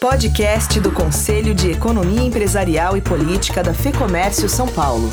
Podcast do Conselho de Economia Empresarial e Política da FEComércio São Paulo.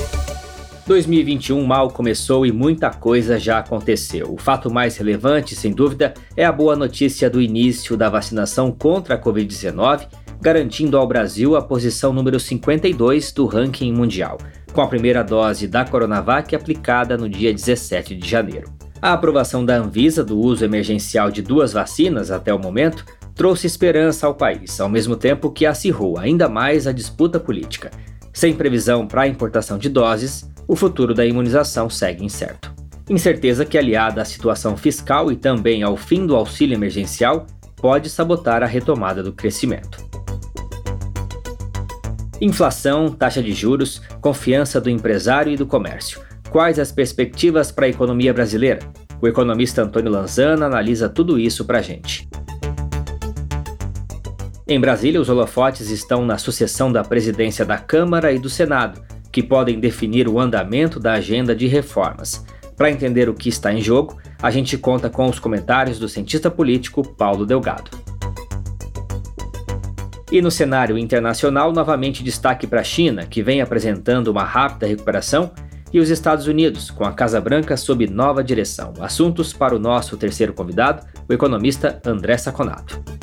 2021 mal começou e muita coisa já aconteceu. O fato mais relevante, sem dúvida, é a boa notícia do início da vacinação contra a Covid-19, garantindo ao Brasil a posição número 52 do ranking mundial, com a primeira dose da Coronavac aplicada no dia 17 de janeiro. A aprovação da Anvisa do uso emergencial de duas vacinas até o momento trouxe esperança ao país, ao mesmo tempo que acirrou ainda mais a disputa política. Sem previsão para a importação de doses, o futuro da imunização segue incerto. Incerteza que, aliada à situação fiscal e também ao fim do auxílio emergencial, pode sabotar a retomada do crescimento. Inflação, taxa de juros, confiança do empresário e do comércio. Quais as perspectivas para a economia brasileira? O economista Antônio Lanzana analisa tudo isso para a gente. Em Brasília, os holofotes estão na sucessão da presidência da Câmara e do Senado, que podem definir o andamento da agenda de reformas. Para entender o que está em jogo, a gente conta com os comentários do cientista político Paulo Delgado. E no cenário internacional, novamente destaque para a China, que vem apresentando uma rápida recuperação, e os Estados Unidos, com a Casa Branca sob nova direção. Assuntos para o nosso terceiro convidado, o economista André Saconato.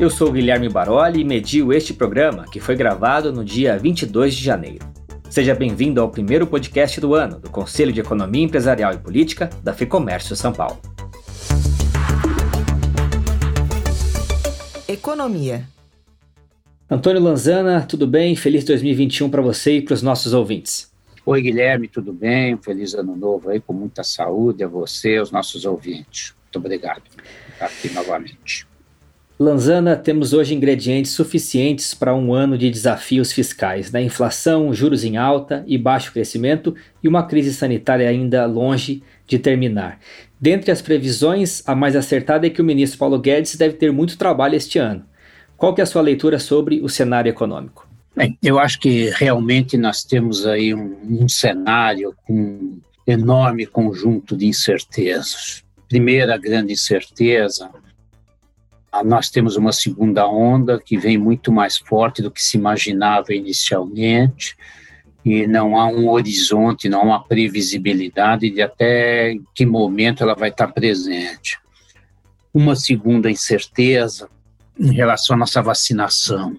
Eu sou Guilherme Baroli e medio este programa, que foi gravado no dia 22 de janeiro. Seja bem-vindo ao primeiro podcast do ano do Conselho de Economia Empresarial e Política da FEComércio São Paulo. Economia. Antônio Lanzana, tudo bem? Feliz 2021 para você e para os nossos ouvintes. Oi, Guilherme, tudo bem? Feliz ano novo aí, com muita saúde a você e aos nossos ouvintes. Muito obrigado por estar aqui novamente. Lanzana, temos hoje ingredientes suficientes para um ano de desafios fiscais, né? Inflação, juros em alta e baixo crescimento e uma crise sanitária ainda longe de terminar. Dentre as previsões, a mais acertada é que o ministro Paulo Guedes deve ter muito trabalho este ano. Qual que é a sua leitura sobre o cenário econômico? Bem, eu acho que realmente nós temos aí um, um cenário com um enorme conjunto de incertezas. Primeira grande incerteza nós temos uma segunda onda que vem muito mais forte do que se imaginava inicialmente, e não há um horizonte, não há uma previsibilidade de até que momento ela vai estar presente. Uma segunda incerteza em relação à nossa vacinação.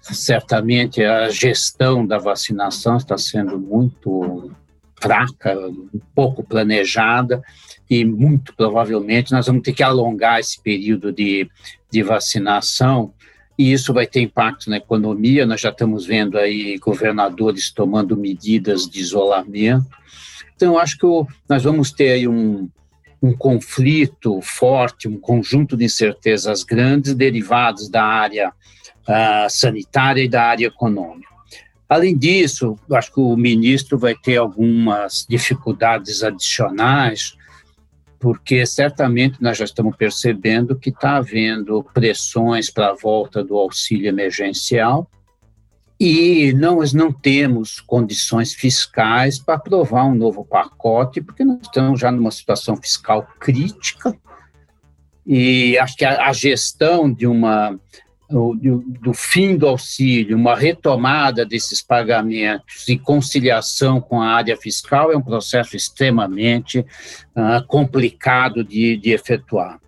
Certamente a gestão da vacinação está sendo muito fraca, pouco planejada, e muito provavelmente nós vamos ter que alongar esse período de, de vacinação e isso vai ter impacto na economia. Nós já estamos vendo aí governadores tomando medidas de isolamento. Então, acho que nós vamos ter aí um, um conflito forte, um conjunto de incertezas grandes derivados da área uh, sanitária e da área econômica. Além disso, acho que o ministro vai ter algumas dificuldades adicionais porque certamente nós já estamos percebendo que está havendo pressões para a volta do auxílio emergencial e nós não temos condições fiscais para aprovar um novo pacote, porque nós estamos já numa situação fiscal crítica e acho que a, a gestão de uma do, do, fim do auxílio, uma retomada desses pagamentos e conciliação com a área fiscal é um processo extremamente uh, complicado de, de efetuar.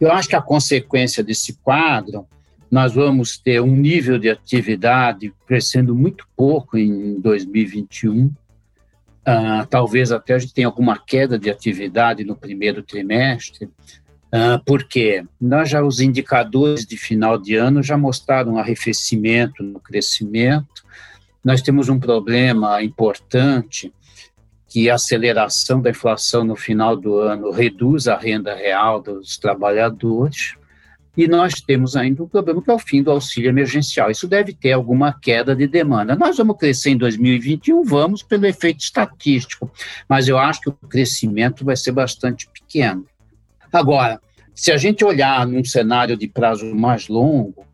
Eu acho que a consequência desse quadro, nós vamos ter um nível de atividade crescendo muito pouco em 2021, Uh, talvez até a gente tenha alguma queda de atividade no primeiro trimestre, porque nós já os indicadores de final de ano já mostraram um arrefecimento no crescimento. Nós temos um problema importante que a aceleração da inflação no final do ano reduz a renda real dos trabalhadores. E nós temos ainda um problema que é o fim do auxílio emergencial. Isso deve ter alguma queda de demanda. Nós vamos crescer em 2021, vamos pelo efeito estatístico, mas eu acho que o crescimento vai ser bastante pequeno. Agora, se a gente olhar num cenário de prazo mais longo,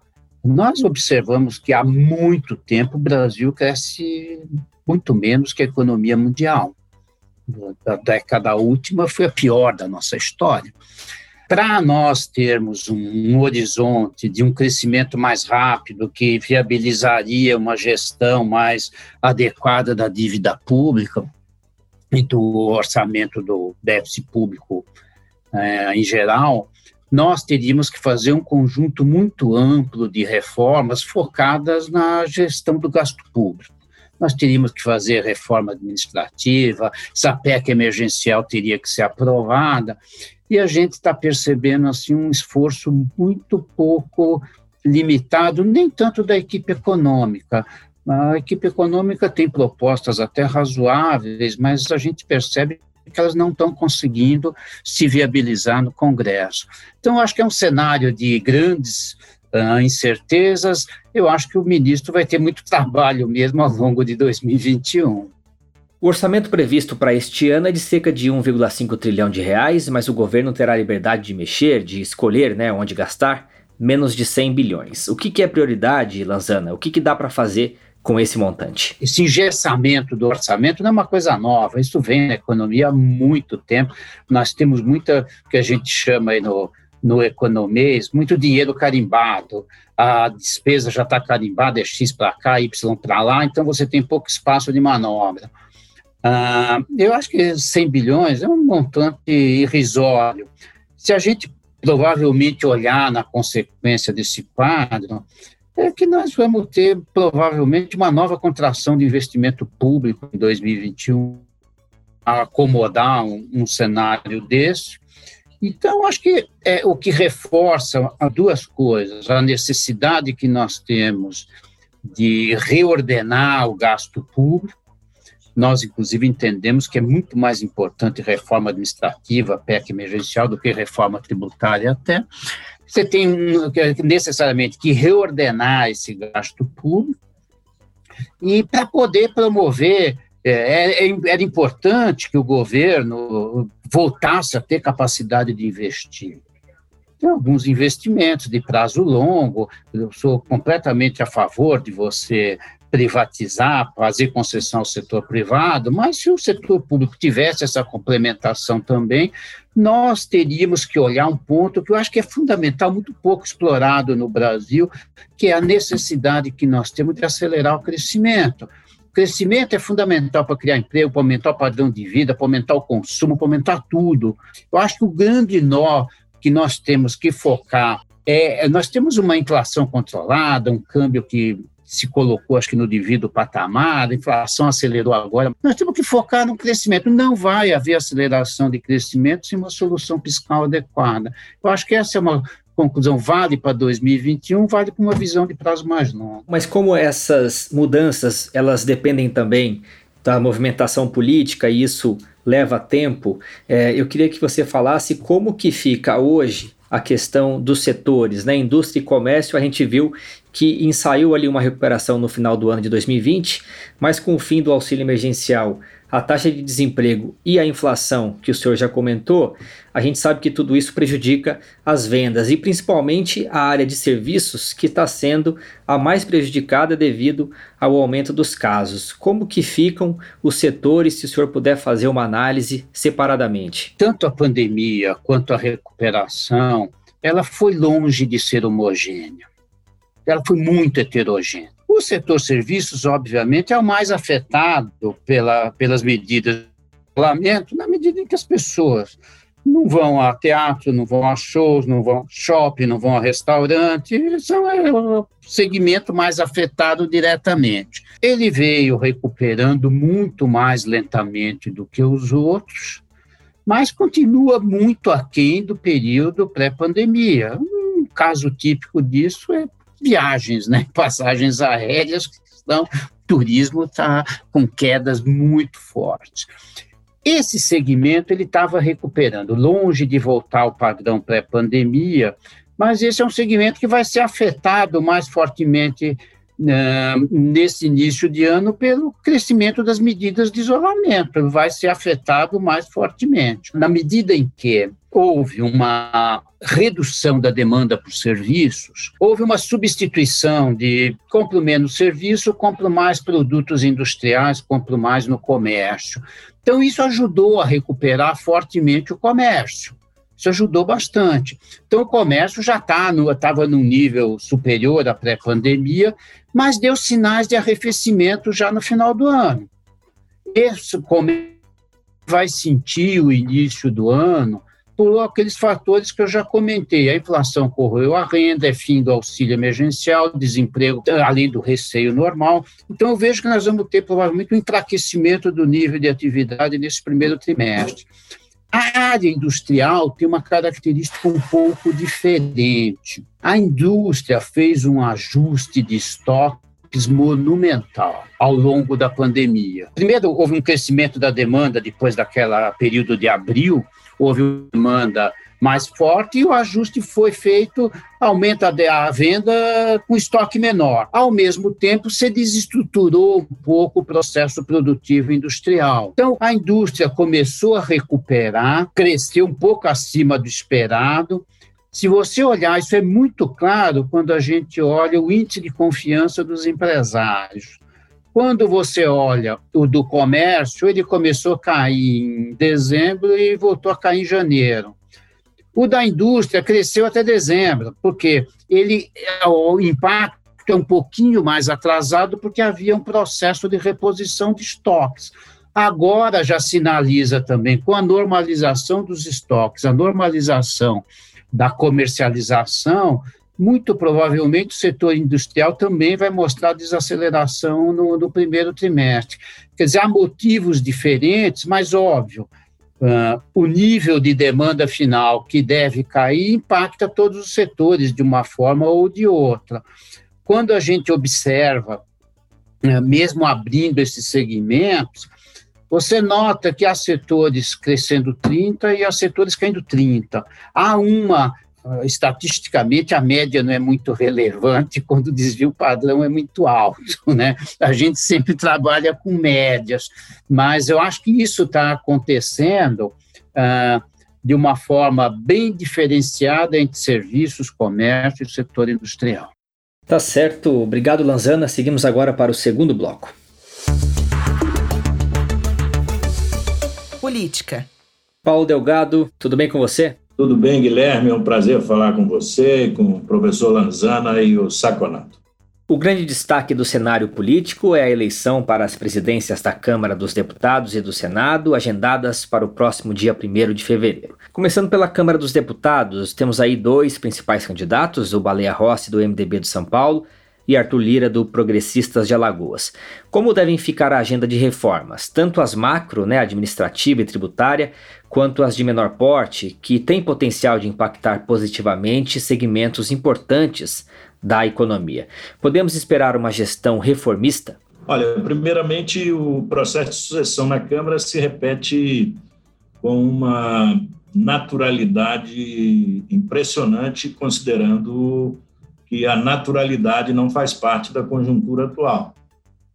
nós observamos que há muito tempo o Brasil cresce muito menos que a economia mundial. A década última foi a pior da nossa história. para nós termos um, horizonte de um crescimento mais rápido, que viabilizaria uma gestão mais adequada da dívida pública e do orçamento do déficit público é, em geral, nós teríamos que fazer um conjunto muito amplo de reformas focadas na gestão do gasto público. Nós teríamos que fazer reforma administrativa, essa PEC emergencial teria que ser aprovada, e a gente está percebendo assim um esforço muito pouco limitado, nem tanto da equipe econômica. A equipe econômica tem propostas até razoáveis, mas a gente percebe que elas não estão conseguindo se viabilizar no Congresso. Então, acho que é um cenário de grandes uh, incertezas. Eu acho que o ministro vai ter muito trabalho mesmo ao longo de 2021. O orçamento previsto para este ano é de cerca de 1,5 trilhão de reais, mas o governo terá liberdade de mexer, de escolher né, onde gastar, menos de 100 bilhões. O que, que é prioridade, Lanzana? O que, que dá para fazer com esse montante? Esse engessamento do orçamento não é uma coisa nova, isso vem na economia há muito tempo. Nós temos muita, que a gente chama aí no, no economês, muito dinheiro carimbado, a despesa já está carimbada, é X para cá, Y para lá, então você tem pouco espaço de manobra. Ah, eu acho que 100 bilhões é um montante irrisório. Se a gente provavelmente olhar na consequência desse quadro, é que nós vamos ter provavelmente uma nova contração de investimento público em 2021 a acomodar um, um cenário desse. Então, acho que é o que reforça duas coisas: a necessidade que nós temos de reordenar o gasto público nós, inclusive, entendemos que é muito mais importante reforma administrativa, PEC emergencial, do que reforma tributária até. Você tem necessariamente que reordenar esse gasto público e para poder promover é, é, era importante que o governo voltasse a ter capacidade de investir. Tem alguns investimentos de prazo longo, eu sou completamente a favor de você privatizar, fazer concessão ao setor privado, mas se o setor público tivesse essa complementação também, nós teríamos que olhar um ponto que eu acho que é fundamental, muito pouco explorado no Brasil, que é a necessidade que nós temos de acelerar o crescimento. O crescimento é fundamental para criar emprego, para aumentar o padrão de vida, para aumentar o consumo, para aumentar tudo. Eu acho que o grande nó que nós temos que focar é, nós temos uma inflação controlada, um câmbio que se colocou, acho que no devido patamar, a inflação acelerou agora. Nós temos que focar no crescimento. Não vai haver aceleração de crescimento sem uma solução fiscal adequada. Eu acho que essa é uma conclusão vale para 2021, vale para uma visão de prazo mais longo. Mas como essas mudanças, elas dependem também da movimentação política e isso leva tempo, é, eu queria que você falasse como que fica hoje a questão dos setores, né? Indústria e comércio, a gente viu que ensaiou ali uma recuperação no final do ano de 2020, mas com o fim do auxílio emergencial, a taxa de desemprego e a inflação, que o senhor já comentou, a gente sabe que tudo isso prejudica as vendas e principalmente a área de serviços, que está sendo a mais prejudicada devido ao aumento dos casos. Como que ficam os setores, se o senhor puder fazer uma análise separadamente? Tanto a pandemia quanto a recuperação, ela foi longe de ser homogênea ela foi muito heterogênea. O setor serviços, obviamente, é o mais afetado pela, pelas medidas de isolamento, na medida em que as pessoas não vão a teatro, não vão a shows, não vão a shopping, não vão a restaurante, são é o segmento mais afetado diretamente. Ele veio recuperando muito mais lentamente do que os outros, mas continua muito aquém do período pré-pandemia. Um caso típico disso é viagens, né? Passagens aéreas que estão, turismo está com quedas muito fortes. Esse segmento ele estava recuperando, longe de voltar ao padrão pré-pandemia, mas esse é um segmento que vai ser afetado mais fortemente uh, nesse início de ano pelo crescimento das medidas de isolamento, vai ser afetado mais fortemente. Na medida em que houve uma redução da demanda por serviços, houve uma substituição de compro menos serviço, compro mais produtos industriais, compro mais no comércio. Então, isso ajudou a recuperar fortemente o comércio. Isso ajudou bastante. Então, o comércio já tá estava num nível superior à pré-pandemia, mas deu sinais de arrefecimento já no final do ano. Esse comércio vai sentir o início do ano por aqueles fatores que eu já comentei. A inflação correu a renda, é fim do auxílio emergencial, desemprego, além do receio normal. Então, eu vejo que nós vamos ter provavelmente um enfraquecimento do nível de atividade nesse primeiro trimestre. A área industrial tem uma característica um pouco diferente. A indústria fez um ajuste de estoques monumental ao longo da pandemia. Primeiro, houve um crescimento da demanda depois daquela período de abril, houve uma demanda mais forte e o ajuste foi feito, aumenta a venda com estoque menor. Ao mesmo tempo, se desestruturou um pouco o processo produtivo industrial. Então, a indústria começou a recuperar, cresceu um pouco acima do esperado. Se você olhar, isso é muito claro quando a gente olha o índice de confiança dos empresários. Quando você olha o do comércio, ele começou a cair em dezembro e voltou a cair em janeiro. O da indústria cresceu até dezembro, porque ele o impacto é um pouquinho mais atrasado porque havia um processo de reposição de estoques. Agora já sinaliza também com a normalização dos estoques, a normalização da comercialização, muito provavelmente o setor industrial também vai mostrar desaceleração no, no primeiro trimestre. Quer dizer, há motivos diferentes, mas óbvio, uh, o nível de demanda final que deve cair impacta todos os setores de uma forma ou de outra. Quando a gente observa, uh, mesmo abrindo esses segmentos, você nota que há setores crescendo 30 e há setores caindo 30. Há uma estatisticamente a média não é muito relevante quando o desvio padrão é muito alto, né? A gente sempre trabalha com médias, mas eu acho que isso está acontecendo uh, de uma forma bem diferenciada entre serviços, comércio e setor industrial. Tá certo, obrigado Lanzana. Seguimos agora para o segundo bloco. Política. Paulo Delgado, tudo bem com você? Tudo bem, Guilherme? É um prazer falar com você, com o professor Lanzana e o Saconato. O grande destaque do cenário político é a eleição para as presidências da Câmara dos Deputados e do Senado, agendadas para o próximo dia 1 de fevereiro. Começando pela Câmara dos Deputados, temos aí dois principais candidatos, o Baleia Rossi, do MDB de São Paulo, e Arthur Lira, do Progressistas de Alagoas. Como devem ficar a agenda de reformas, tanto as macro, né, administrativa e tributária, quanto as de menor porte, que têm potencial de impactar positivamente segmentos importantes da economia. Podemos esperar uma gestão reformista? Olha, primeiramente, o processo de sucessão na Câmara se repete com uma naturalidade impressionante, considerando que a naturalidade não faz parte da conjuntura atual.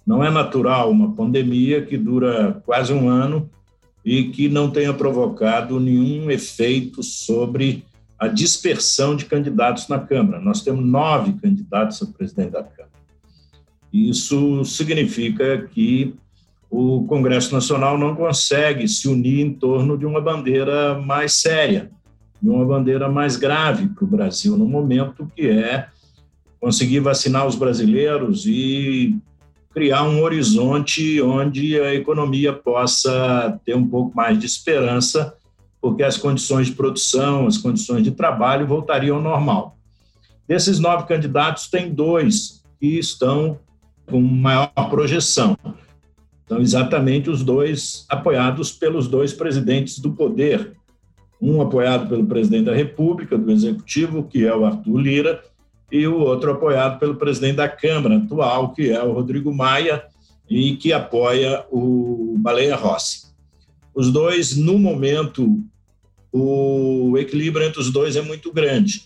Não é natural uma pandemia que dura quase um ano e que não tenha provocado nenhum efeito sobre a dispersão de candidatos na Câmara. Nós temos nove candidatos a presidente da Câmara. Isso significa que o Congresso Nacional não consegue se unir em torno de uma bandeira mais séria, de uma bandeira mais grave para o Brasil no momento que é conseguir vacinar os brasileiros e criar um horizonte onde a economia possa ter um pouco mais de esperança, porque as condições de produção, as condições de trabalho voltariam ao normal. Desses nove candidatos, tem dois que estão com maior projeção. São exatamente os dois apoiados pelos dois presidentes do poder. Um apoiado pelo presidente da República, do Executivo, que é o Arthur Lira, e o outro apoiado pelo presidente da Câmara atual, que é o Rodrigo Maia, e que apoia o Baleia Rossi. Os dois, no momento, o equilíbrio entre os dois é muito grande,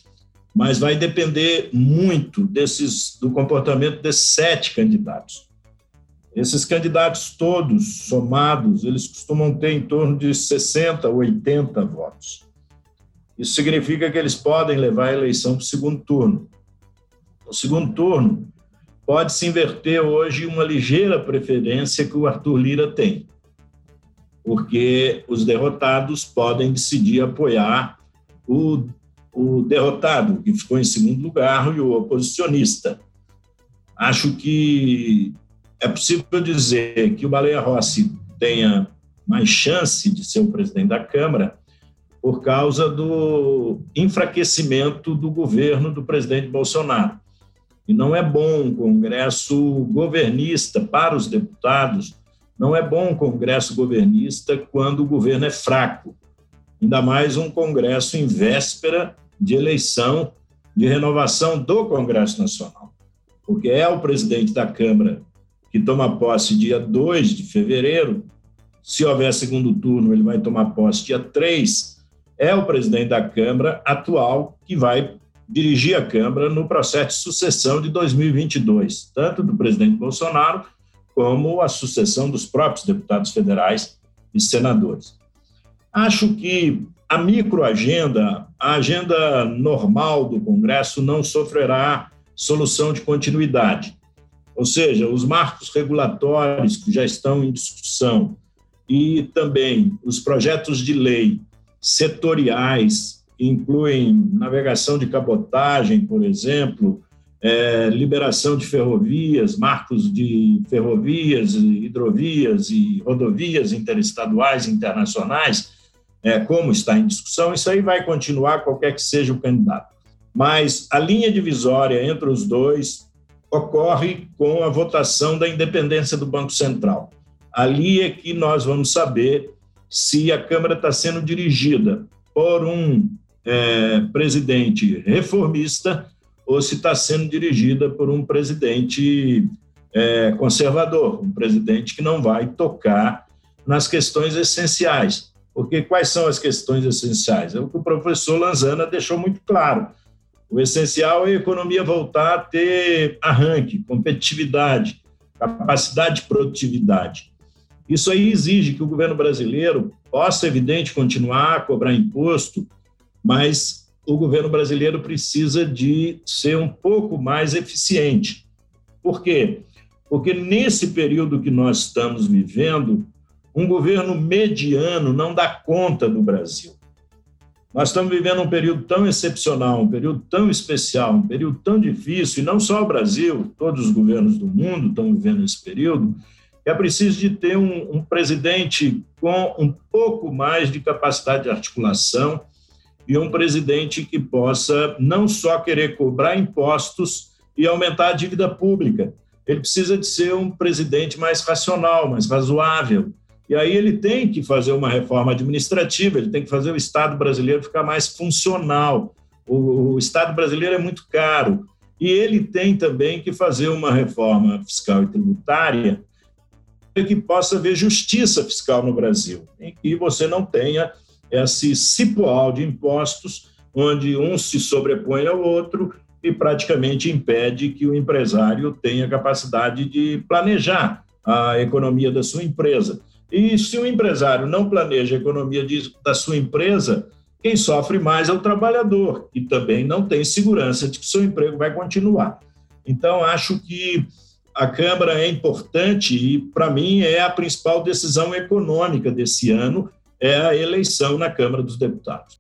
mas vai depender muito desses, do comportamento desses sete candidatos. Esses candidatos todos somados, eles costumam ter em torno de 60, 80 votos. Isso significa que eles podem levar a eleição para o segundo turno. No segundo turno, pode se inverter hoje uma ligeira preferência que o Arthur Lira tem, porque os derrotados podem decidir apoiar o, o derrotado, que ficou em segundo lugar, e o oposicionista. Acho que é possível dizer que o Baleia Rossi tenha mais chance de ser o presidente da Câmara por causa do enfraquecimento do governo do presidente Bolsonaro. E não é bom um Congresso governista para os deputados, não é bom um Congresso governista quando o governo é fraco, ainda mais um Congresso em véspera de eleição de renovação do Congresso Nacional, porque é o presidente da Câmara que toma posse dia 2 de fevereiro, se houver segundo turno, ele vai tomar posse dia 3, é o presidente da Câmara atual que vai dirigir a Câmara no processo de sucessão de 2022, tanto do presidente Bolsonaro como a sucessão dos próprios deputados federais e senadores. Acho que a microagenda, a agenda normal do Congresso não sofrerá solução de continuidade. Ou seja, os marcos regulatórios que já estão em discussão e também os projetos de lei setoriais, incluem navegação de cabotagem, por exemplo, é, liberação de ferrovias, marcos de ferrovias, hidrovias e rodovias interestaduais e internacionais, é, como está em discussão, isso aí vai continuar qualquer que seja o candidato. Mas a linha divisória entre os dois ocorre com a votação da independência do Banco Central. Ali é que nós vamos saber se a Câmara está sendo dirigida por um é, presidente reformista ou se está sendo dirigida por um presidente é, conservador, um presidente que não vai tocar nas questões essenciais. Porque quais são as questões essenciais? É o que o professor Lanzana deixou muito claro. O essencial é a economia voltar a ter arranque, competitividade, capacidade de produtividade. Isso aí exige que o governo brasileiro possa, evidente, continuar a cobrar imposto, mas o governo brasileiro precisa de ser um pouco mais eficiente. Por quê? Porque nesse período que nós estamos vivendo, um governo mediano não dá conta do Brasil. Nós estamos vivendo um período tão excepcional, um período tão especial, um período tão difícil, e não só o Brasil, todos os governos do mundo estão vivendo esse período, é preciso de ter um, um presidente com um pouco mais de capacidade de articulação e um presidente que possa não só querer cobrar impostos e aumentar a dívida pública. Ele precisa de ser um presidente mais racional, mais razoável. E aí ele tem que fazer uma reforma administrativa, ele tem que fazer o Estado brasileiro ficar mais funcional. O, o Estado brasileiro é muito caro. E ele tem também que fazer uma reforma fiscal e tributária que possa haver justiça fiscal no Brasil, em que você não tenha esse cipoal de impostos onde um se sobrepõe ao outro e praticamente impede que o empresário tenha capacidade de planejar a economia da sua empresa. E se o empresário não planeja a economia de, da sua empresa, quem sofre mais é o trabalhador, e também não tem segurança de que seu emprego vai continuar. Então, acho que a Câmara é importante e, para mim, é a principal decisão econômica desse ano, é a eleição na Câmara dos Deputados.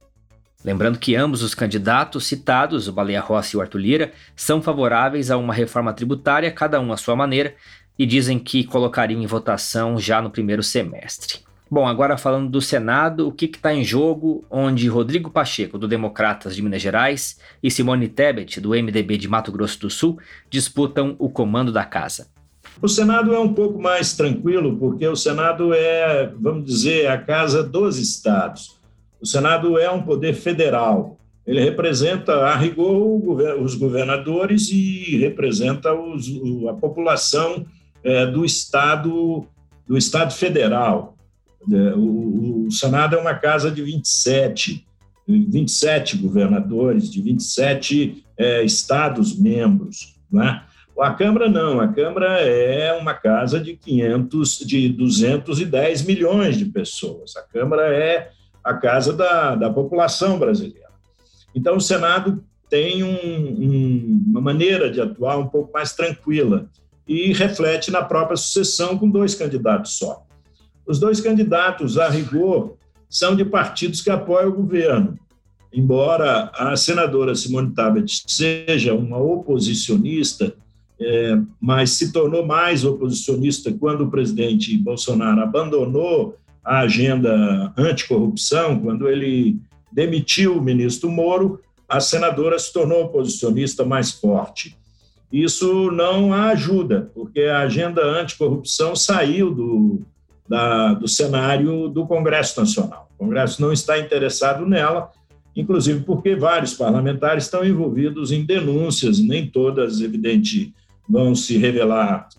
Lembrando que ambos os candidatos citados, o Baleia Rossi e o Arthur Lira, são favoráveis a uma reforma tributária, cada um à sua maneira, e dizem que colocariam em votação já no primeiro semestre. Bom, agora falando do Senado, o que está em jogo, onde Rodrigo Pacheco, do Democratas de Minas Gerais, e Simone Tebet, do MDB de Mato Grosso do Sul, disputam o comando da casa. O Senado é um pouco mais tranquilo, porque o Senado é, vamos dizer, a casa dos estados. O Senado é um poder federal. Ele representa, a rigor, os governadores e representa os, a população é, do estado do estado federal. É, o, o Senado é uma casa de 27, 27 governadores, de 27 é, estados-membros. Né? A Câmara não, a Câmara é uma casa de 500, de 210 milhões de pessoas. A Câmara é a casa da, da população brasileira. Então, o Senado tem um, um, uma maneira de atuar um pouco mais tranquila e reflete na própria sucessão com dois candidatos só. Os dois candidatos, a rigor, são de partidos que apoiam o governo. embora a senadora Simone Tabet seja uma oposicionista, é, mas se tornou mais oposicionista quando o presidente Bolsonaro abandonou a agenda anticorrupção, quando ele demitiu o ministro Moro, a senadora se tornou oposicionista mais forte. Isso não a ajuda, porque a agenda anticorrupção saiu do, da, do cenário do Congresso Nacional. O Congresso não está interessado nela, inclusive porque vários parlamentares estão envolvidos em denúncias, nem todas, evidente, vão se revelar,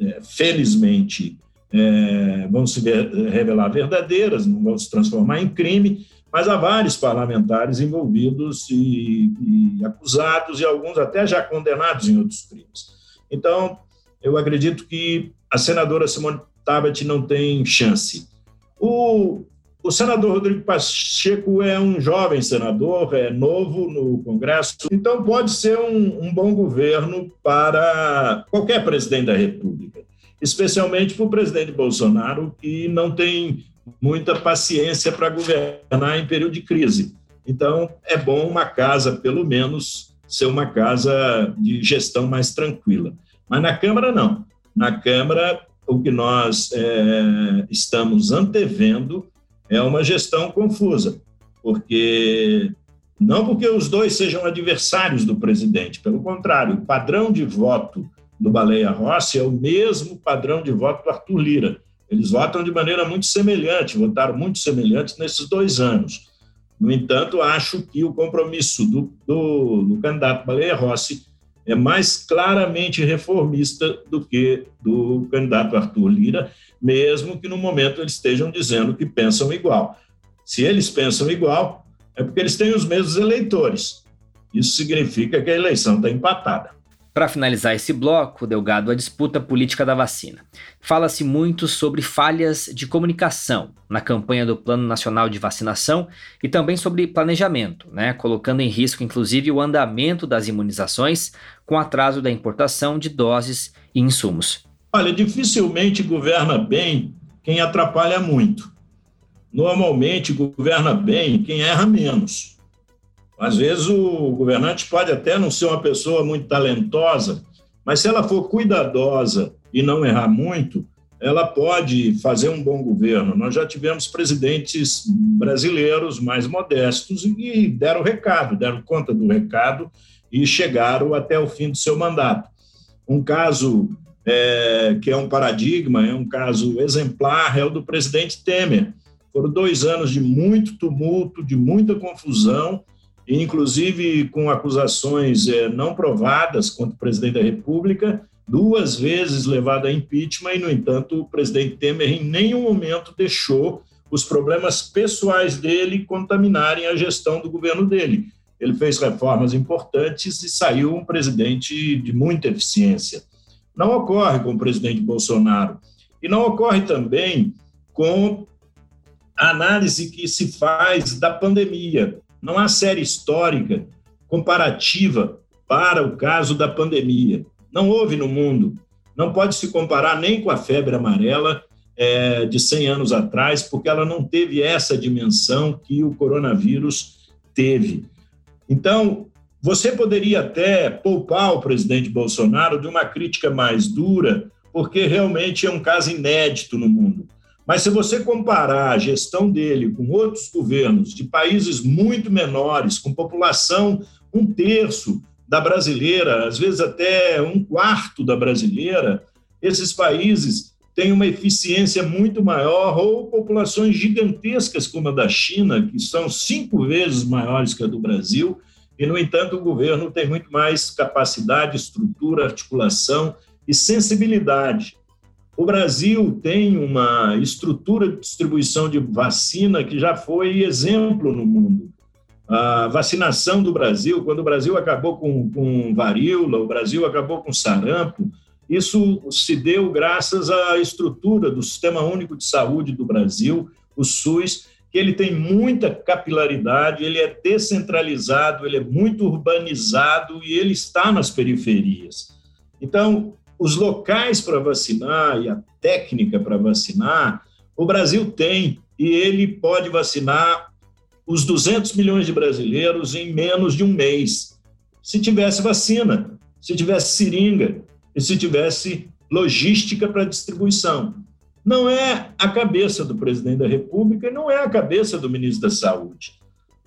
é, felizmente, é, vão se revelar verdadeiras, não vão se transformar em crime, mas há vários parlamentares envolvidos e, e, acusados, e alguns até já condenados em outros crimes. Então, eu acredito que a senadora Simone Tabet não tem chance. O, o senador Rodrigo Pacheco é um jovem senador, é novo no Congresso, então pode ser um, um bom governo para qualquer presidente da República, especialmente para o presidente Bolsonaro, que não tem muita paciência para governar em período de crise. Então, é bom uma casa, pelo menos, ser uma casa de gestão mais tranquila. Mas na Câmara, não. Na Câmara, o que nós é, estamos antevendo é uma gestão confusa, porque não porque os dois sejam adversários do presidente, pelo contrário, o padrão de voto do Baleia Rossi é o mesmo padrão de voto do Arthur Lira. Eles votam de maneira muito semelhante, votaram muito semelhantes nesses dois anos. No entanto, acho que o compromisso do, do, do candidato Baleia Rossi é mais claramente reformista do que do candidato Arthur Lira, mesmo que no momento eles estejam dizendo que pensam igual. Se eles pensam igual, é porque eles têm os mesmos eleitores. Isso significa que a eleição está empatada. Para finalizar esse bloco, Delgado, a disputa política da vacina. Fala-se muito sobre falhas de comunicação na campanha do Plano Nacional de Vacinação e também sobre planejamento, né, colocando em risco inclusive o andamento das imunizações com atraso da importação de doses e insumos. Olha, dificilmente governa bem quem atrapalha muito. Normalmente governa bem quem erra menos. Às vezes o governante pode até não ser uma pessoa muito talentosa, mas se ela for cuidadosa e não errar muito, ela pode fazer um bom governo. Nós já tivemos presidentes brasileiros mais modestos e deram recado, deram conta do recado e chegaram até o fim do seu mandato. Um caso é, que é um paradigma, é um caso exemplar, é o do presidente Temer. Foram dois anos de muito tumulto, de muita confusão, inclusive com acusações é, não provadas contra o presidente da República, duas vezes levado a impeachment, e, no entanto, o presidente Temer em nenhum momento deixou os problemas pessoais dele contaminarem a gestão do governo dele. Ele fez reformas importantes e saiu um presidente de muita eficiência. Não ocorre com o presidente Bolsonaro. E não ocorre também com a análise que se faz da pandemia. Não há série histórica comparativa para o caso da pandemia. Não houve no mundo. Não pode se comparar nem com a febre amarela é, de 100 anos atrás, porque ela não teve essa dimensão que o coronavírus teve. Então, você poderia até poupar o presidente Bolsonaro de uma crítica mais dura, porque realmente é um caso inédito no mundo. Mas se você comparar a gestão dele com outros governos de países muito menores, com população um terço da brasileira, às vezes até um quarto da brasileira, esses países têm uma eficiência muito maior, ou populações gigantescas como a da China, que são cinco vezes maiores que a do Brasil, e, no entanto, o governo tem muito mais capacidade, estrutura, articulação e sensibilidade o Brasil tem uma estrutura de distribuição de vacina que já foi exemplo no mundo. A vacinação do Brasil, quando o Brasil acabou com, com varíola, o Brasil acabou com sarampo, isso se deu graças à estrutura do Sistema Único de Saúde do Brasil, o SUS, que ele tem muita capilaridade, ele é descentralizado, ele é muito urbanizado e ele está nas periferias. Então, os locais para vacinar e a técnica para vacinar, o Brasil tem, e ele pode vacinar os 200 milhões de brasileiros em menos de um mês. Se tivesse vacina, se tivesse seringa e se tivesse logística para distribuição. Não é a cabeça do presidente da República e não é a cabeça do ministro da Saúde.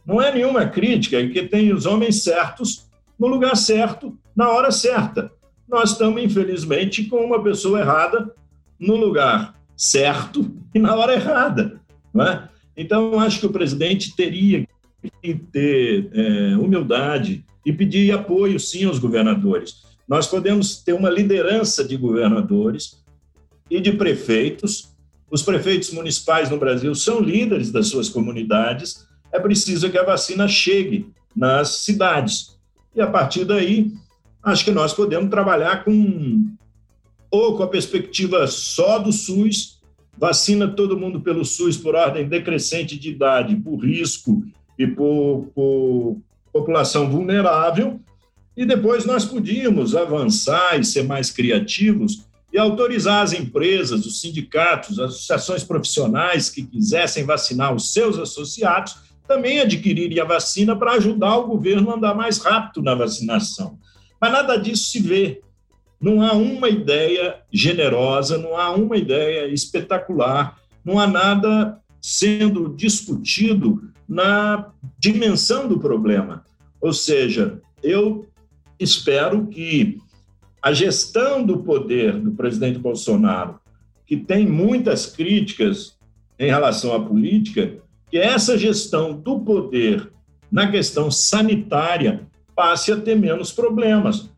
Não é nenhuma crítica, é que tem os homens certos no lugar certo, na hora certa. Nós estamos, infelizmente, com uma pessoa errada no lugar certo e na hora errada. Não é? Então, acho que o presidente teria que ter é, humildade e pedir apoio, sim, aos governadores. Nós podemos ter uma liderança de governadores e de prefeitos. Os prefeitos municipais no Brasil são líderes das suas comunidades. É preciso que a vacina chegue nas cidades. E a partir daí, acho que nós podemos trabalhar com ou com a perspectiva só do SUS, vacina todo mundo pelo SUS por ordem decrescente de idade, por risco e por, por população vulnerável, e depois nós podíamos avançar e ser mais criativos e autorizar as empresas, os sindicatos, as associações profissionais que quisessem vacinar os seus associados também adquirirem a vacina para ajudar o governo a andar mais rápido na vacinação. Mas nada disso se vê. Não há uma ideia generosa, não há uma ideia espetacular, não há nada sendo discutido na dimensão do problema. Ou seja, eu espero que a gestão do poder do presidente Bolsonaro, que tem muitas críticas em relação à política, que essa gestão do poder na questão sanitária passe a ter menos problemas,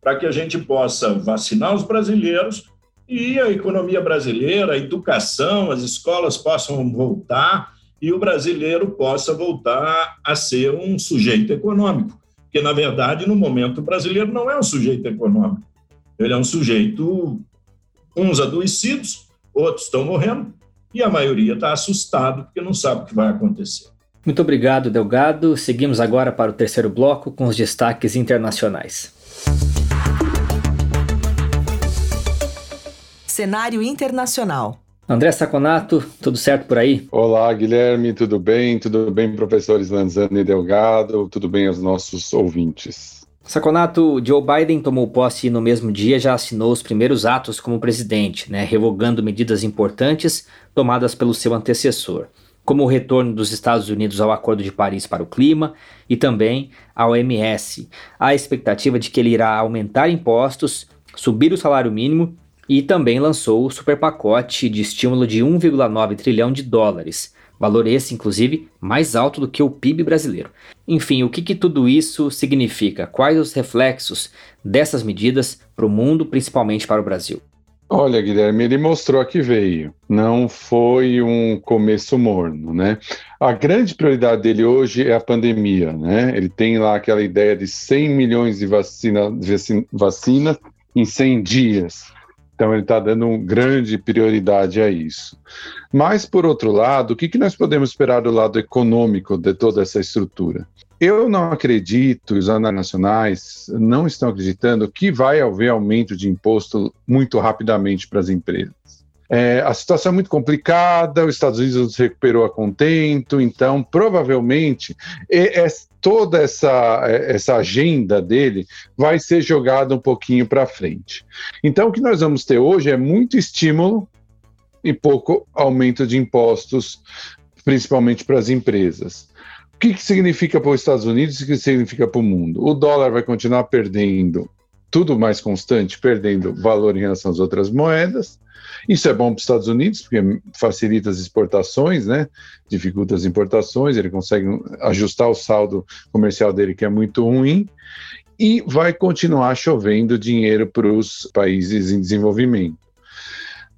para que a gente possa vacinar os brasileiros e a economia brasileira, a educação, as escolas possam voltar e o brasileiro possa voltar a ser um sujeito econômico. Porque, na verdade, no momento, o brasileiro não é um sujeito econômico. Ele é um sujeito, uns adoecidos, outros estão morrendo, e a maioria está assustado porque não sabe o que vai acontecer. Muito obrigado, Delgado. Seguimos agora para o terceiro bloco com os destaques internacionais. Cenário internacional. André Saconato, tudo certo por aí? Olá, Guilherme, tudo bem? Tudo bem, professores Lanzani e Delgado? Tudo bem aos nossos ouvintes? Saconato, Joe Biden tomou posse e no mesmo dia já assinou os primeiros atos como presidente, né, revogando medidas importantes tomadas pelo seu antecessor, como o retorno dos Estados Unidos ao Acordo de Paris para o Clima e também ao OMS. Há a expectativa de que ele irá aumentar impostos, subir o salário mínimo e também lançou o superpacote de estímulo de 1,9 trilhão de dólares, valor esse, inclusive, mais alto do que o PIB brasileiro. Enfim, o que, que tudo isso significa? Quais os reflexos dessas medidas para o mundo, principalmente para o Brasil? Olha, Guilherme, ele mostrou que veio. Não foi um começo morno, né? A grande prioridade dele hoje é a pandemia, né? Ele tem lá aquela ideia de 100 milhões de vacina, vacina em 100 dias. Então, ele está dando um grande prioridade a isso. Mas, por outro lado, o que, que nós podemos esperar do lado econômico de toda essa estrutura? Eu não acredito, os nacionais não estão acreditando que vai haver aumento de imposto muito rapidamente para as empresas. É, a situação é muito complicada, os Estados Unidos se recuperou a contento, então provavelmente é, é, toda essa, é, essa agenda dele vai ser jogada um pouquinho para frente. Então o que nós vamos ter hoje é muito estímulo e pouco aumento de impostos, principalmente para as empresas. O que, que significa para os Estados Unidos e o que significa para o mundo? O dólar vai continuar perdendo tudo mais constante, perdendo valor em relação às outras moedas. Isso é bom para os Estados Unidos, porque facilita as exportações, né? dificulta as importações, ele consegue ajustar o saldo comercial dele, que é muito ruim, e vai continuar chovendo dinheiro para os países em desenvolvimento.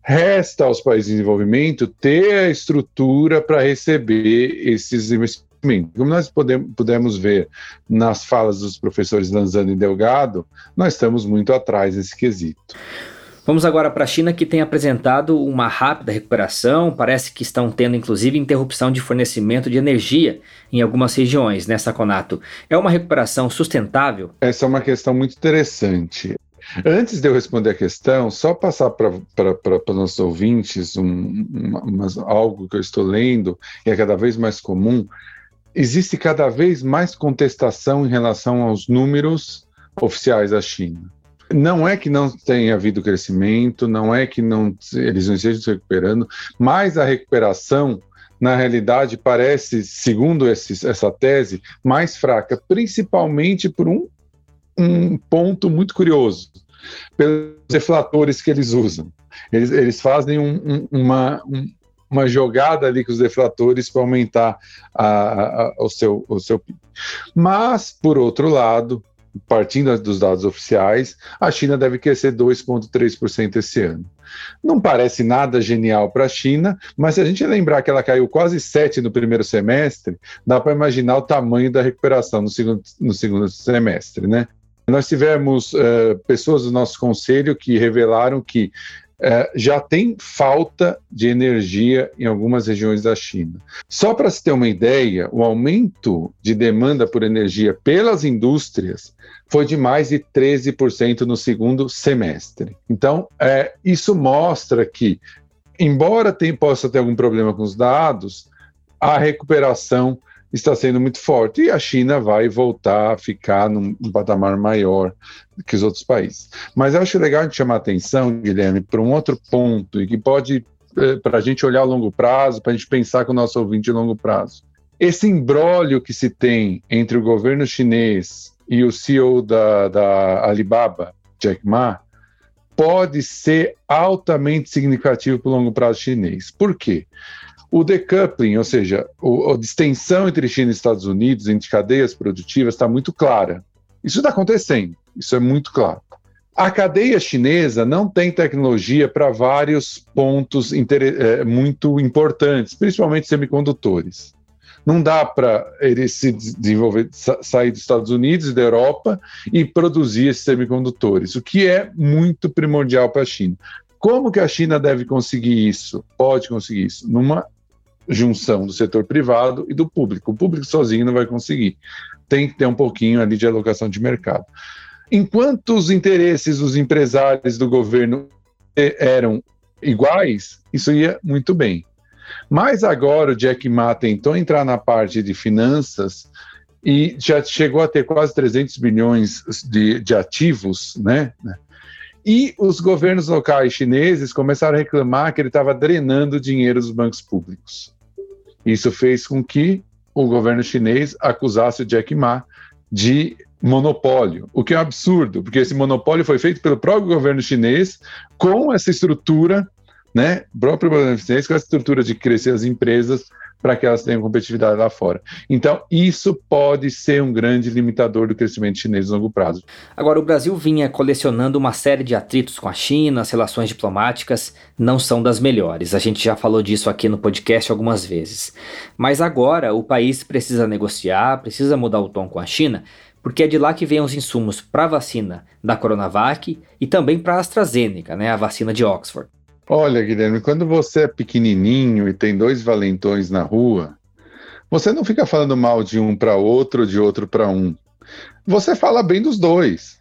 Resta aos países em desenvolvimento ter a estrutura para receber esses investimentos. Como nós podemos, pudemos ver nas falas dos professores Lanzano e Delgado, nós estamos muito atrás nesse quesito. Vamos agora para a China, que tem apresentado uma rápida recuperação. Parece que estão tendo, inclusive, interrupção de fornecimento de energia em algumas regiões, né, Saconato? É uma recuperação sustentável? Essa é uma questão muito interessante. Antes de eu responder a questão, só passar para os nossos ouvintes um, uma, uma, algo que eu estou lendo, e é cada vez mais comum. Existe cada vez mais contestação em relação aos números oficiais da China. Não é que não tenha havido crescimento, não é que não, eles não estejam se recuperando, mas a recuperação, na realidade, parece, segundo esse, essa tese, mais fraca, principalmente por um, um ponto muito curioso, pelos deflatores que eles usam. Eles, eles fazem um, um, uma, uma jogada ali com os deflatores para aumentar a, a, o, seu, o seu PIB. Mas, por outro lado, partindo dos dados oficiais, a China deve crescer 2,3% esse ano. Não parece nada genial para a China, mas se a gente lembrar que ela caiu quase 7% no primeiro semestre, dá para imaginar o tamanho da recuperação no segundo, no segundo semestre, né? Nós tivemos uh, pessoas do nosso conselho que revelaram que uh, já tem falta de energia em algumas regiões da China. Só para se ter uma ideia, o aumento de demanda por energia pelas indústrias foi de mais de 13% no segundo semestre. Então, é, isso mostra que, embora tem, possa ter algum problema com os dados, a recuperação está sendo muito forte e a China vai voltar a ficar num, patamar maior que os outros países. Mas eu acho legal a gente chamar a atenção, Guilherme, para um outro ponto e que pode, é, para a gente olhar a longo prazo, para a gente pensar com o nosso ouvinte a longo prazo. Esse imbróglio que se tem entre o governo chinês e o CEO da, da Alibaba, Jack Ma, pode ser altamente significativo para o longo prazo chinês. Por quê? O decoupling, ou seja, a distensão entre China e Estados Unidos, entre cadeias produtivas, está muito clara. Isso está acontecendo, isso é muito claro. A cadeia chinesa não tem tecnologia para vários pontos é, muito importantes, principalmente semicondutores. Não dá para ele se desenvolver, sair dos Estados Unidos e da Europa e produzir esses semicondutores, o que é muito primordial para a China. Como que a China deve conseguir isso? Pode conseguir isso numa junção do setor privado e do público. O público sozinho não vai conseguir. Tem que ter um pouquinho ali de alocação de mercado. Enquanto os interesses dos empresários do governo eram iguais, isso ia muito bem. Mas agora o Jack Ma tentou entrar na parte de finanças e já chegou a ter quase 300 bilhões de, de ativos, né? E os governos locais chineses começaram a reclamar que ele estava drenando dinheiro dos bancos públicos. Isso fez com que o governo chinês acusasse o Jack Ma de monopólio, o que é um absurdo, porque esse monopólio foi feito pelo próprio governo chinês com essa estrutura né, próprio beneficência com a estrutura de crescer as empresas para que elas tenham competitividade lá fora. Então, isso pode ser um grande limitador do crescimento chinês no longo prazo. Agora, o Brasil vinha colecionando uma série de atritos com a China, as relações diplomáticas não são das melhores. A gente já falou disso aqui no podcast algumas vezes. Mas agora o país precisa negociar, precisa mudar o tom com a China, porque é de lá que vêm os insumos para a vacina da Coronavac e também para a AstraZeneca, né, a vacina de Oxford. Olha, Guilherme, quando você é pequenininho e tem dois valentões na rua, você não fica falando mal de um para outro, de outro para um. Você fala bem dos dois.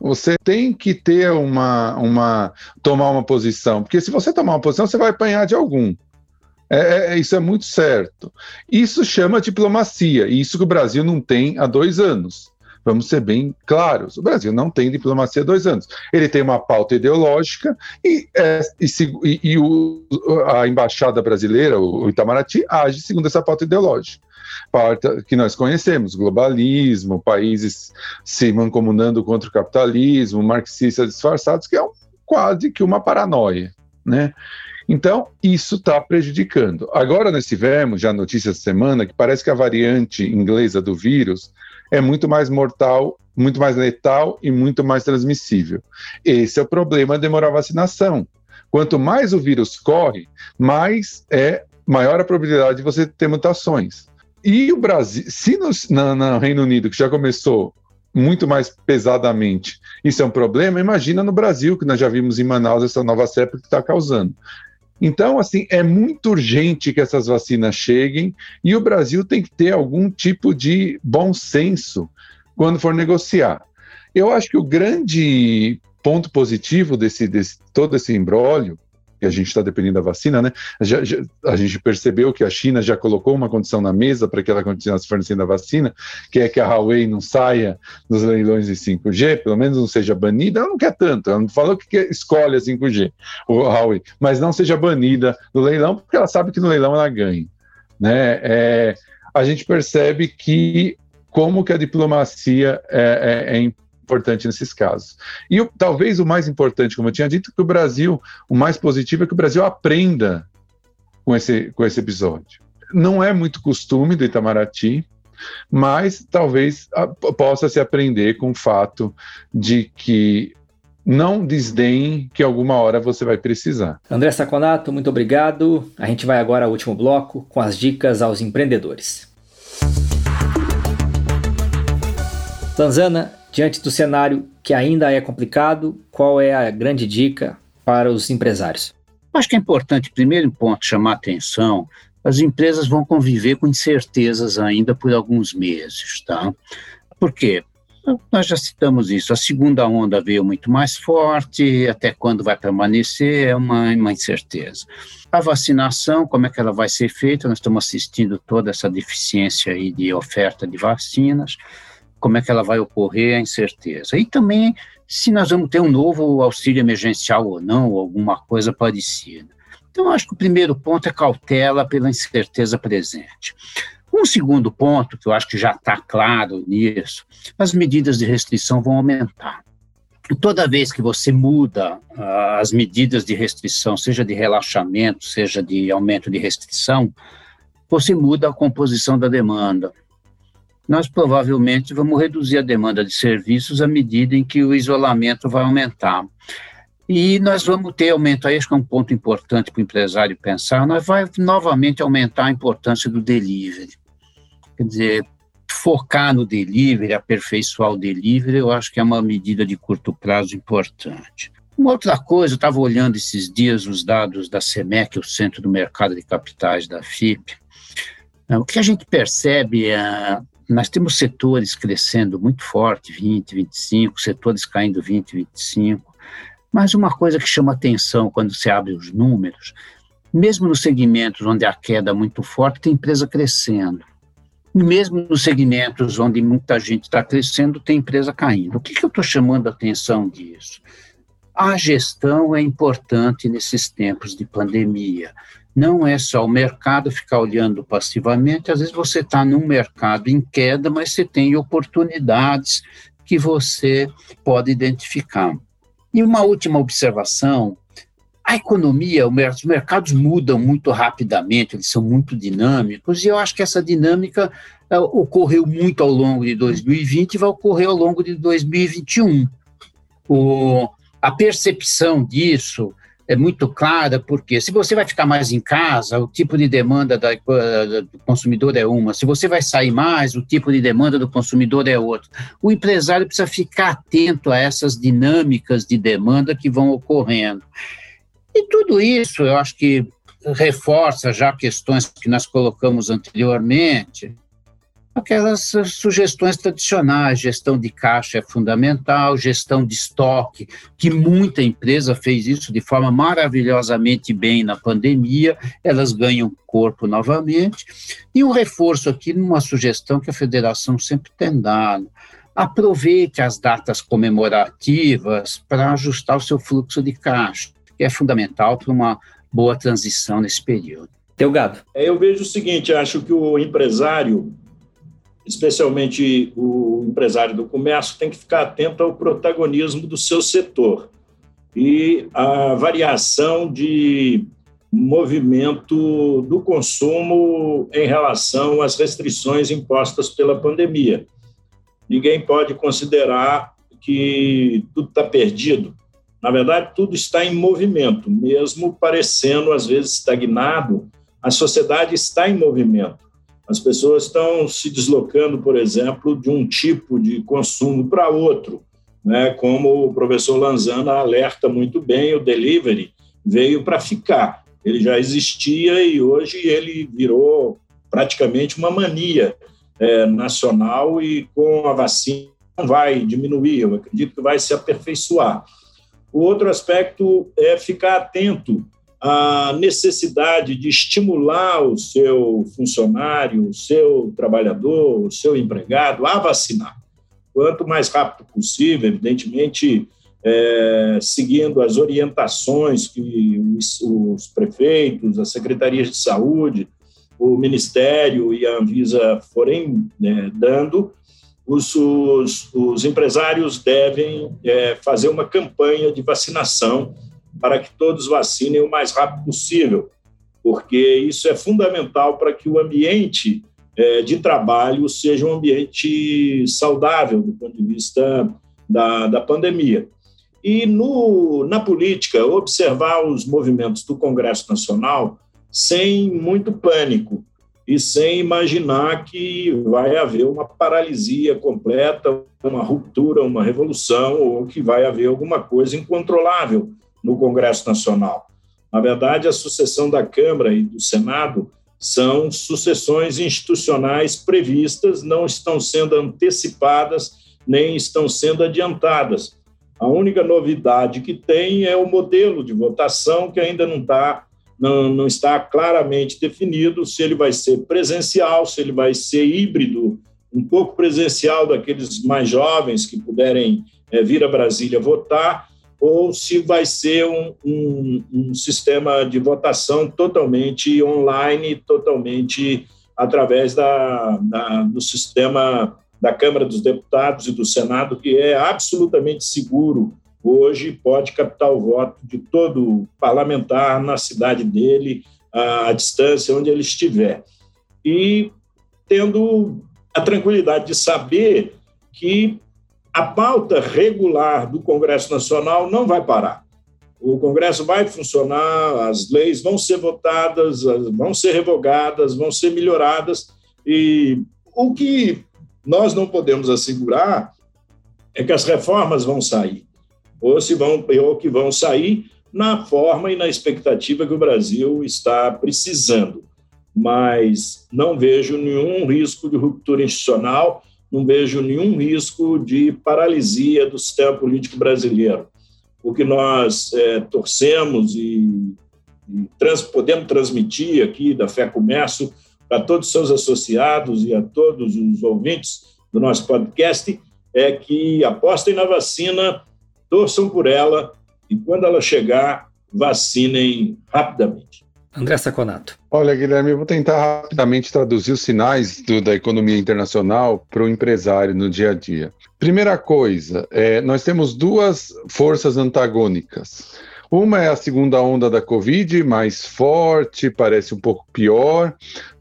Você tem que ter uma, uma, tomar uma posição, porque se você tomar uma posição, você vai apanhar de algum. É, é, é isso é muito certo. Isso chama diplomacia, e isso que o Brasil não tem há dois anos. Vamos ser bem claros: o Brasil não tem diplomacia há dois anos. Ele tem uma pauta ideológica e, é, e, e o, a embaixada brasileira, o Itamaraty, age segundo essa pauta ideológica pauta que nós conhecemos, globalismo, países se mancomunando contra o capitalismo, marxistas disfarçados, que é um, quase que uma paranoia, né? Então, isso está prejudicando. Agora nós tivemos já notícia essa semana que parece que a variante inglesa do vírus é muito mais mortal, muito mais letal e muito mais transmissível. Esse é o problema de demorar a vacinação. Quanto mais o vírus corre, mais é maior a probabilidade de você ter mutações. E o Brasil, se no, no, no Reino Unido, que já começou muito mais pesadamente, isso é um problema, imagina no Brasil, que nós já vimos em Manaus essa nova cepa que está causando. Então, assim, é muito urgente que essas vacinas cheguem e o Brasil tem que ter algum tipo de bom senso quando for negociar. Eu acho que o grande ponto positivo desse, desse todo esse embrólio que a gente está dependendo da vacina, né? Já, já, a gente percebeu que a China já colocou uma condição na mesa para que ela continuasse fornecendo a vacina, que é que a Huawei não saia nos leilões de 5G, pelo menos não seja banida. Ela não quer tanto, ela não falou que quer, escolhe a 5G, o Huawei, mas não seja banida do leilão, porque ela sabe que no leilão ela ganha. Né? É, a gente percebe que como que a diplomacia é, é, é importante nesses casos. E o, talvez o mais importante, como eu tinha dito, que o Brasil, o mais positivo é que o Brasil aprenda com esse, com esse episódio. Não é muito costume do Itamaraty, mas talvez a, possa se aprender com o fato de que não desdenhe que alguma hora você vai precisar. André Saconato, muito obrigado. A gente vai agora ao último bloco com as dicas aos empreendedores. Tanzana, diante do cenário que ainda é complicado, qual é a grande dica para os empresários? Acho que é importante, primeiro ponto, chamar atenção. As empresas vão conviver com incertezas ainda por alguns meses, tá? Por quê? Nós já citamos isso. A segunda onda veio muito mais forte, até quando vai permanecer é uma, uma incerteza. A vacinação, como é que ela vai ser feita? Nós estamos assistindo toda essa deficiência aí de oferta de vacinas. Como é que ela vai ocorrer? A incerteza. E também se nós vamos ter um novo auxílio emergencial ou não, ou alguma coisa parecida. Então, acho que o primeiro ponto é cautela pela incerteza presente. Um segundo ponto, que eu acho que já está claro nisso, as medidas de restrição vão aumentar. Toda vez que você muda uh, as medidas de restrição, seja de relaxamento, seja de aumento de restrição, você muda a composição da demanda. Nós provavelmente vamos reduzir a demanda de serviços à medida em que o isolamento vai aumentar. E nós vamos ter aumento, que é um ponto importante para o empresário pensar, nós vai novamente aumentar a importância do delivery. Quer dizer, focar no delivery, aperfeiçoar o delivery, eu acho que é uma medida de curto prazo importante. Uma outra coisa, eu estava olhando esses dias os dados da CEMEC, o Centro do Mercado de Capitais da FIP. O que a gente percebe é, nós temos setores crescendo muito forte, 20, 25, setores caindo 20, 25. Mas uma coisa que chama atenção quando você abre os números, mesmo nos segmentos onde a queda é muito forte, tem empresa crescendo mesmo nos segmentos onde muita gente está crescendo, tem empresa caindo. O que, que eu estou chamando a atenção disso? A gestão é importante nesses tempos de pandemia. Não é só o mercado ficar olhando passivamente, às vezes você está num mercado em queda, mas você tem oportunidades que você pode identificar. E uma última observação a economia, os mercados mudam muito rapidamente, eles são muito dinâmicos, e eu acho que essa dinâmica uh, ocorreu muito ao longo de 2020 e vai ocorrer ao longo de 2021. O, a percepção disso é muito clara, porque se você vai ficar mais em casa, o tipo de demanda da, do consumidor é uma, se você vai sair mais, o tipo de demanda do consumidor é outro. O empresário precisa ficar atento a essas dinâmicas de demanda que vão ocorrendo. E tudo isso eu acho que reforça já questões que nós colocamos anteriormente, aquelas sugestões tradicionais, gestão de caixa é fundamental, gestão de estoque, que muita empresa fez isso de forma maravilhosamente bem na pandemia, elas ganham corpo novamente, e um reforço aqui numa sugestão que a federação sempre tem dado, aproveite as datas comemorativas para ajustar o seu fluxo de caixa que é fundamental para uma boa transição nesse período. Delgado. É, eu vejo o seguinte, acho que o empresário, especialmente o empresário do comércio, tem que ficar atento ao protagonismo do seu setor e a variação de movimento do consumo em relação às restrições impostas pela pandemia. Ninguém pode considerar que tudo está perdido. Na verdade, tudo está em movimento, mesmo parecendo às vezes estagnado, a sociedade está em movimento. As pessoas estão se deslocando, por exemplo, de um tipo de consumo para outro, né? Como o professor Lanzana alerta muito bem, o delivery veio para ficar. Ele já existia e hoje ele virou praticamente uma mania é, nacional e com a vacina vai diminuir, eu acredito que vai se aperfeiçoar. O outro aspecto é ficar atento a necessidade de estimular o seu funcionário, o seu trabalhador, o seu empregado a vacinar. Quanto mais rápido possível, evidentemente, é, seguindo as orientações que os, os prefeitos, as secretarias de saúde, o Ministério e a Anvisa forem né, dando, os, os, os, empresários devem é, fazer uma campanha de vacinação para que todos vacinem o mais rápido possível, porque isso é fundamental para que o ambiente é, de trabalho seja um ambiente saudável do ponto de vista da, da pandemia. E no, na política, observar os movimentos do Congresso Nacional sem muito pânico e sem imaginar que vai haver uma paralisia completa, uma ruptura, uma revolução, ou que vai haver alguma coisa incontrolável no Congresso Nacional. Na verdade, a sucessão da Câmara e do Senado são sucessões institucionais previstas, não estão sendo antecipadas nem estão sendo adiantadas. A única novidade que tem é o modelo de votação, que ainda não está não, não está claramente definido se ele vai ser presencial, se ele vai ser híbrido, um pouco presencial daqueles mais jovens que puderem é, vir a Brasília votar, ou se vai ser um, um, um sistema de votação totalmente online, totalmente através da, da, do sistema da Câmara dos Deputados e do Senado, que é absolutamente seguro. Hoje pode captar o voto de todo parlamentar na cidade dele, à distância, onde ele estiver. E tendo a tranquilidade de saber que a pauta regular do Congresso Nacional não vai parar. O Congresso vai funcionar, as leis vão ser votadas, vão ser revogadas, vão ser melhoradas, e o que nós não podemos assegurar é que as reformas vão sair, ou se vão ou que vão sair na forma e na expectativa que o Brasil está precisando. Mas não vejo nenhum risco de ruptura institucional não vejo nenhum risco de paralisia do sistema político brasileiro. O que nós é, torcemos e, e trans, podemos transmitir aqui da Fé Comércio para todos os seus associados e a todos os ouvintes do nosso podcast é que apostem na vacina, torçam por ela e, quando ela chegar, vacinem rapidamente. André Saconato. Olha, Guilherme, eu vou tentar rapidamente traduzir os sinais do, da economia internacional para o empresário no dia a dia. Primeira coisa, é, nós temos duas forças antagônicas. Uma é a segunda onda da Covid, mais forte, parece um pouco pior.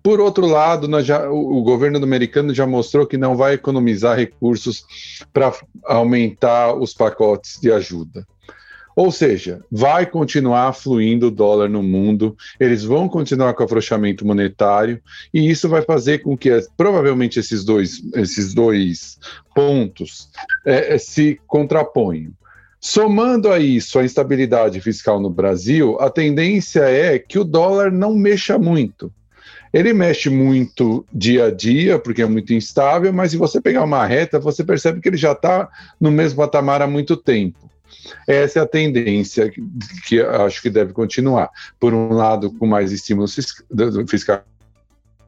Por outro lado, já, o, o governo americano já mostrou que não vai economizar recursos para aumentar os pacotes de ajuda. Ou seja, vai continuar fluindo o dólar no mundo, eles vão continuar com afrouxamento monetário, e isso vai fazer com que provavelmente esses dois, esses dois pontos é, é, se contraponham. Somando a isso a instabilidade fiscal no Brasil, a tendência é que o dólar não mexa muito. Ele mexe muito dia a dia, porque é muito instável, mas se você pegar uma reta, você percebe que ele já está no mesmo patamar há muito tempo. Essa é a tendência que, acho que deve continuar. Por um lado, com mais estímulos fiscais,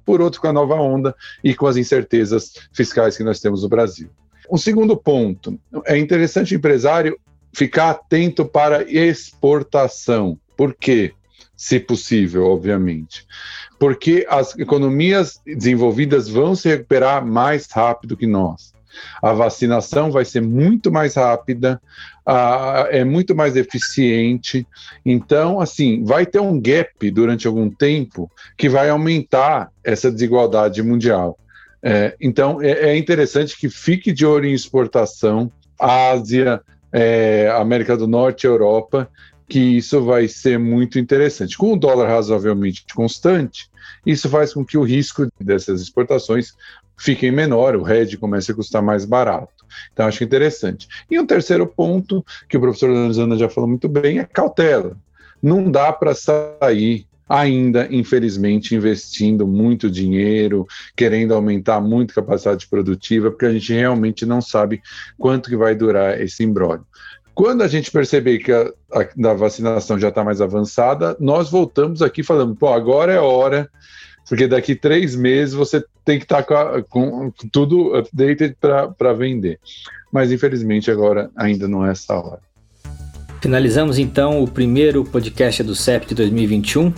por outro, com a nova onda e com as incertezas fiscais que nós temos no Brasil. Um segundo ponto: é interessante o empresário ficar atento para exportação. Por quê? Se possível, obviamente. Porque as economias desenvolvidas vão se recuperar mais rápido que nós. A vacinação vai ser muito mais rápida, a, é muito mais eficiente. Então, assim, vai ter um gap durante algum tempo que vai aumentar essa desigualdade mundial. É, então, é, é, interessante que fique de olho em exportação, Ásia, é, América do Norte, Europa, que isso vai ser muito interessante. Com o dólar razoavelmente constante, isso faz com que o risco dessas exportações fiquem menor, o RED comece a custar mais barato. Então, acho interessante. E um terceiro ponto, que o professor Lanzana já falou muito bem, é cautela. Não dá para sair ainda, infelizmente, investindo muito dinheiro, querendo aumentar muito capacidade produtiva, porque a gente realmente não sabe quanto que vai durar esse imbróglio. Quando a gente perceber que a, a vacinação já está mais avançada, nós voltamos aqui falando, pô, agora é hora, porque daqui três meses você tem que estar tá com, com, tudo updated para vender. Mas infelizmente agora ainda não é essa hora. Finalizamos então o primeiro podcast do CEP de 2021.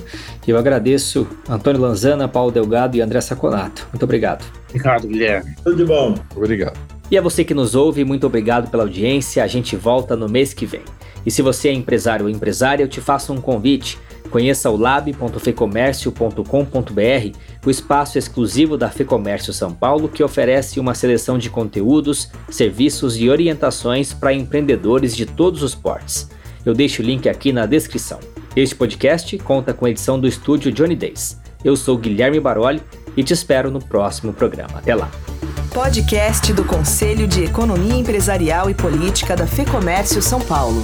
Eu agradeço Antônio Lanzana, Paulo Delgado e André Saconato. Muito obrigado. Obrigado, Guilherme. Tudo de bom. Obrigado. E a você que nos ouve, muito obrigado pela audiência. A gente volta no mês que vem. E se você é empresário ou empresária, eu te faço um convite. Conheça o lab.fecomércio.com.br, o espaço exclusivo da Fecomércio São Paulo que oferece uma seleção de conteúdos, serviços e orientações para empreendedores de todos os portes. Eu deixo o link aqui na descrição. Este podcast conta com a edição do estúdio Johnny Days. Eu sou Guilherme Baroli e te espero no próximo programa. Até lá! Podcast do Conselho de Economia Empresarial e Política da FEComércio São Paulo.